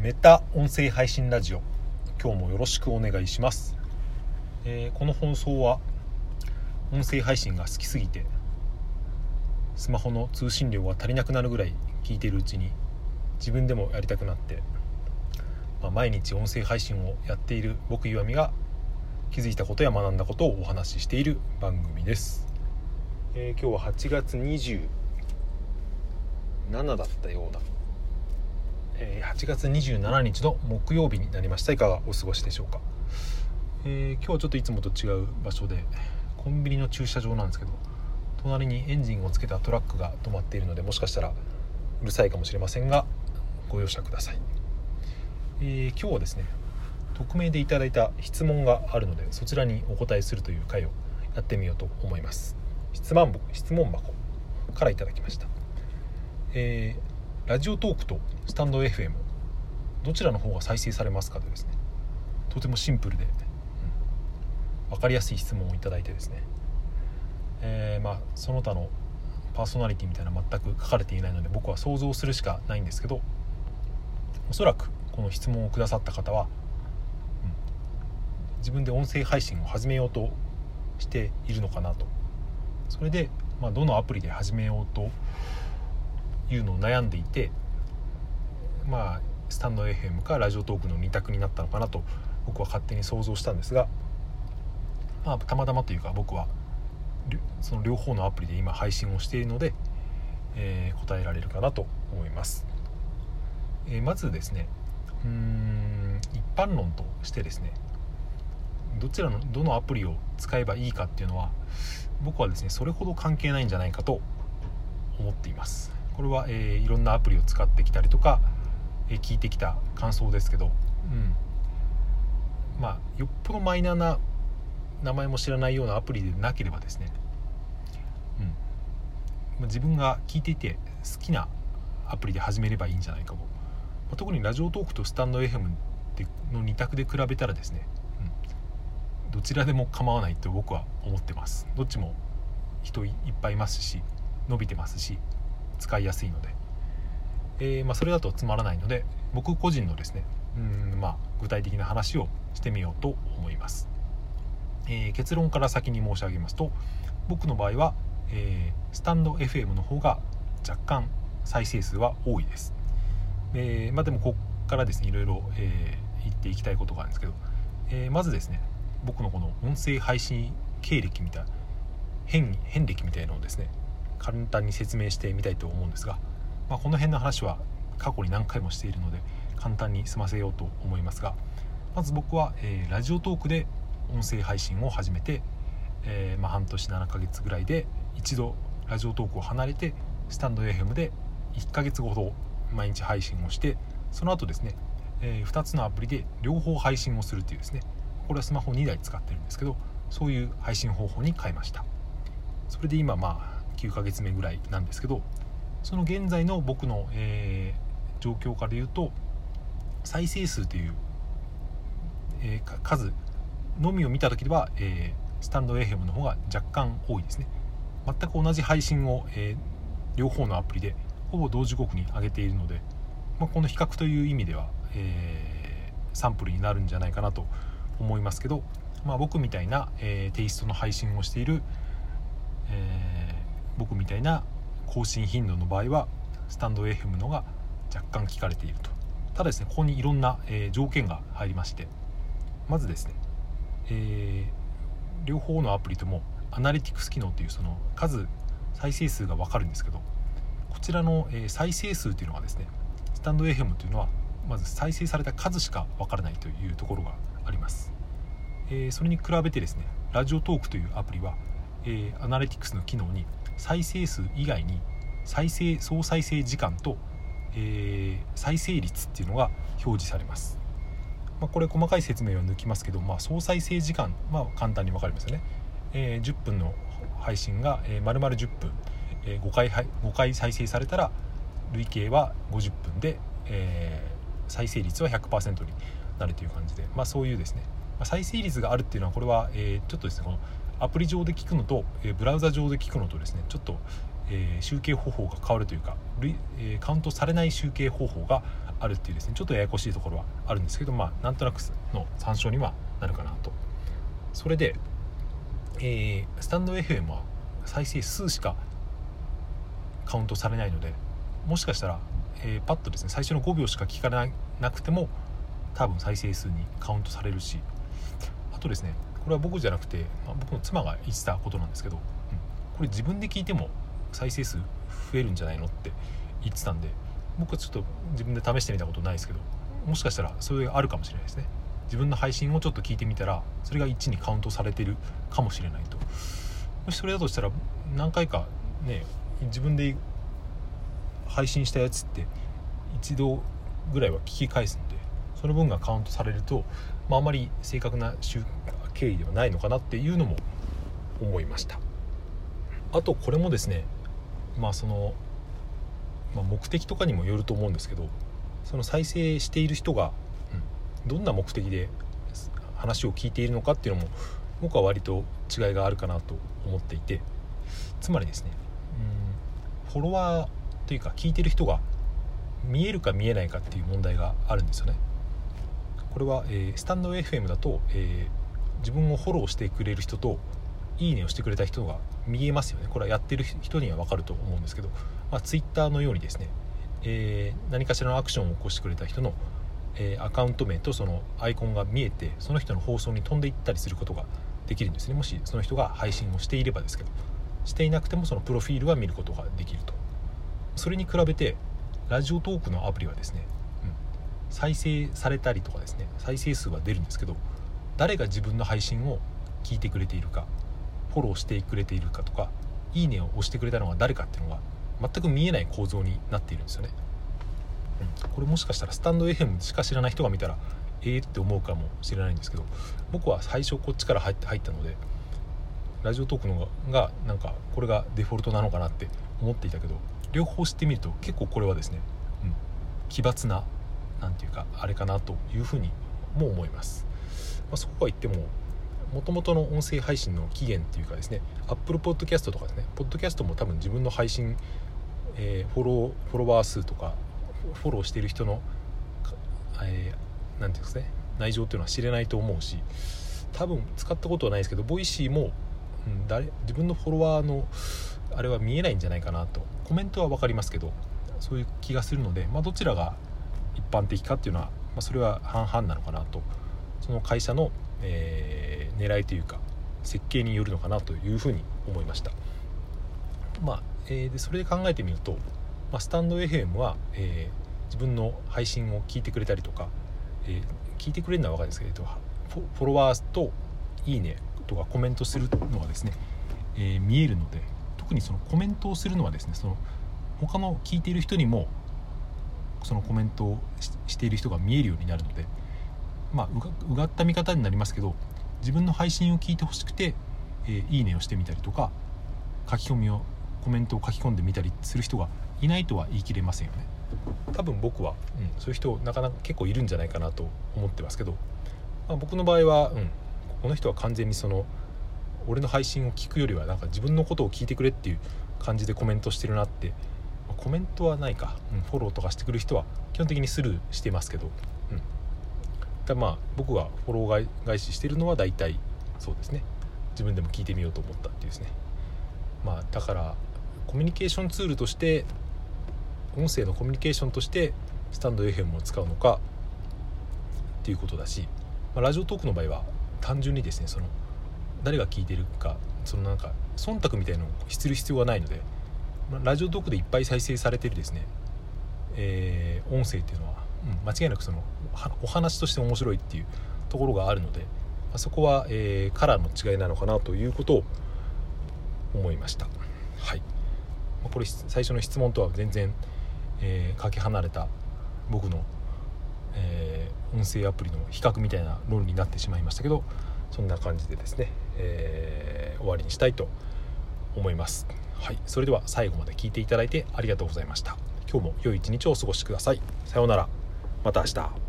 メタ音声配信ラジオ。今日もよろしくお願いします、えーこの放送は音声配信が好きすぎてスマホの通信量が足りなくなるぐらい聞いているうちに自分でもやりたくなって、まあ毎日音声配信をやっている僕岩見が気づいたことや学んだことをお話ししている番組です、えー今日は8月27だったような。え8月27日の木曜日になりました。いかがお過ごしでしょうか、えー今日はちょっといつもと違う場所でコンビニの駐車場なんですけど隣にエンジンをつけたトラックが止まっているのでもしかしたらうるさいかもしれませんがご容赦ください、えー今日はですね匿名でいただいた質問があるのでそちらにお答えするという回をやってみようと思います。質問箱質問箱からいただきました。えーラジオトークとスタンド FM どちらの方が再生されますかとですね。とてもシンプルで、うん、分かりやすい質問をいただいてですね、えーまあその他のパーソナリティみたいな全く書かれていないので僕は想像するしかないんですけどおそらくこの質問をくださった方は、うん。自分で音声配信を始めようとしているのかなと。それで、まあ、どのアプリで始めようというのを悩んでいてまあスタンド FM かラジオトークの2択になったのかなと僕は勝手に想像したんですが、まあ、たまたまというか僕はその両方のアプリで今配信をしているので、えー答えられるかなと思います、えーまずですねうん一般論としてですねどちらのどのアプリを使えばいいかっていうのは僕はですねそれほど関係ないんじゃないかと思っています。これは、えーいろんなアプリを使ってきたりとか、えー聞いてきた感想ですけど、うん、まあよっぽどマイナーな名前も知らないようなアプリでなければですね、うん。ま自分が聞いていて好きなアプリで始めればいいんじゃないかも、ま特にラジオトークとスタンド FM の2択で比べたらですね、うん、どちらでも構わないと僕は思ってます。どっちも人いっぱいいますし伸びてますし。使いやすいので、えーまあ、それだとつまらないので僕個人のですねうん、まあ、具体的な話をしてみようと思います、えー結論から先に申し上げますと僕の場合は、えースタンド FM の方が若干再生数は多いです、えーまあ、でもここからですねいろいろ、えー言っていきたいことがあるんですけど、えーまずですね僕のこの音声配信経歴みたいな変変歴みたいなのをですね簡単に説明してみたいと思うんですが、まあ、この辺の話は過去に何回もしているので簡単に済ませようと思いますがまず僕は、えーラジオトークで音声配信を始めて、えーまあ、半年7ヶ月ぐらいで一度ラジオトークを離れてスタンド FM で1ヶ月ほど毎日配信をしてその後ですね、え2つのアプリで両方配信をするっていうですねこれはスマホ2台使ってるんですけどそういう配信方法に変えました。それで今まあ9ヶ月目ぐらいなんですけどその現在の僕の、えー状況から言うと再生数という、えー数のみを見た時では、えースタンド FM の方が若干多いですね。全く同じ配信を、えー両方のアプリでほぼ同時刻に上げているので、まあ、この比較という意味では、えーサンプルになるんじゃないかなと思いますけど、まあ、僕みたいな、えーテイストの配信をしている、えー僕みたいな更新頻度の場合はスタンド FM のが若干聞かれていると。ただですねここにいろんな、えー条件が入りましてまずですね、えー両方のアプリともアナリティクス機能というその数再生数が分かるんですけどこちらの、えー再生数というのがですねスタンド FM というのはまず再生された数しか分からないというところがあります、えそれに比べてですねラジオトークというアプリは、えアナリティクスの機能に再生数以外に再生総再生時間と、えー再生率っていうのが表示されます、まあ、これ細かい説明は抜きますけど、まあ、総再生時間、まあ、簡単に分かりますよね、えー10分の配信が、えー、丸々10分、えー 5, 回5回再生されたら累計は50分で、えー再生率は100%になるという感じで、まあ、そういうですね、まあ再生率があるっていうのはこれは、えーちょっとですねこのアプリ上で聞くのと、えブラウザ上で聞くのとですねちょっと、え集計方法が変わるというか、えカウントされない集計方法があるっていうですねちょっとややこしいところはあるんですけどまあなんとなくの参照にはなるかなと。それで、えー、スタンド FM は再生数しかカウントされないのでもしかしたら、えー、パッとですね最初の5秒しか聞かなくても多分再生数にカウントされるしあとですねこれは僕じゃなくて、まあ、僕の妻が言ってたことなんですけど、うん、これ自分で聞いても再生数増えるんじゃないのって言ってたんで僕はちょっと自分で試してみたことないですけどもしかしたらそれがあるかもしれないですね。自分の配信をちょっと聞いてみたらそれが1にカウントされてるかもしれないと。もしそれだとしたら何回かね自分で配信したやつって一度ぐらいは聞き返すんでその分がカウントされると、まあ、あまり正確な経緯ではないのかなっていうのも思いました。あとこれもですねまあその、まあ、目的とかにもよると思うんですけどその再生している人が、うん、どんな目的で話を聞いているのかっていうのも僕は割と違いがあるかなと思っていてつまりですねうんフォロワーというか聞いてる人が見えるか見えないかっていう問題があるんですよね。これは、えー、スタンド FM だと、え、自分をフォローしてくれる人といいねをしてくれた人が見えますよね。これはやってる人には分かると思うんですけど、まあ、Twitter のようにですね、えー、何かしらのアクションを起こしてくれた人の、えー、アカウント名とそのアイコンが見えてその人の放送に飛んでいったりすることができるんですね。もしその人が配信をしていればですけどしていなくてもそのプロフィールは見ることができると。それに比べてラジオトークのアプリはですね、うん、再生されたりとかですね再生数は出るんですけど誰が自分の配信を聞いてくれているかフォローしてくれているかとかいいねを押してくれたのが誰かっていうのが全く見えない構造になっているんですよね、うん、これもしかしたらスタンド FM しか知らない人が見たらええー、って思うかもしれないんですけど僕は最初こっちから入って入ったのでラジオトークのがなんかこれがデフォルトなのかなって思っていたけど両方知ってみると結構これはですね、うん、奇抜な何て言うかあれかなというふうにも思います、まあ、そこは言ってももともとの音声配信の起源っていうかですね Apple Podcast とかですね Podcast も多分自分の配信、えー、フォローフォロワー数とかフォローしている人の、えー、て言うんですかね内情っていうのは知れないと思うし多分使ったことはないですけどボイシーも、うん、誰自分のフォロワーのあれは見えないんじゃないかなとコメントは分かりますけどそういう気がするので、まあ、どちらが一般的かっていうのは、まあ、それは半々なのかなとその会社の、えー、狙いというか設計によるのかなというふうに思いました。まあえー、でそれで考えてみると、まあ、スタンド FM は、えー、自分の配信を聞いてくれたりとか、えー、聞いてくれるのは分かるんですけどフォロワーと「いいね」とかコメントするのがですね、え見えるので特にそのコメントをするのはですねその他の聞いている人にもそのコメントをしている人が見えるようになるのでまあうがった見方になりますけど自分の配信を聞いてほしくて、えー、いいねをしてみたりとか書き込みをコメントを書き込んでみたりする人がいないとは言い切れませんよね。多分僕は、うん、そういう人なかなか結構いるんじゃないかなと思ってますけど、まあ、僕の場合は、うん、この人は完全にその俺の配信を聞くよりはなんか自分のことを聞いてくれっていう感じでコメントしてるなって、まコメントはないか、うん、フォローとかしてくる人は基本的にスルーしてますけど、うん、だまあ僕がフォロー返ししてるのは大体そうですね。自分でも聞いてみようと思ったっていうですね。まあだからコミュニケーションツールとして音声のコミュニケーションとしてスタンド FM を使うのかっていうことだし、まあ、ラジオトークの場合は単純にですねその誰が聞いてるかそのなんか忖度みたいのをする必要はないので、まあ、ラジオトークでいっぱい再生されてるですね、えー、音声っていうのは、うん、間違いなくそのお話として面白いっていうところがあるので、あ、そこは、えー、カラーの違いなのかなということを思いました。はい、まあ、これ最初の質問とは全然、えー、かけ離れた僕の、えー、音声アプリの比較みたいな論になってしまいましたけどそんな感じでですね、えー、終わりにしたいと思います。はい。それでは最後まで聞いていただいてありがとうございました。今日も良い一日をお過ごしください。さようなら。また明日。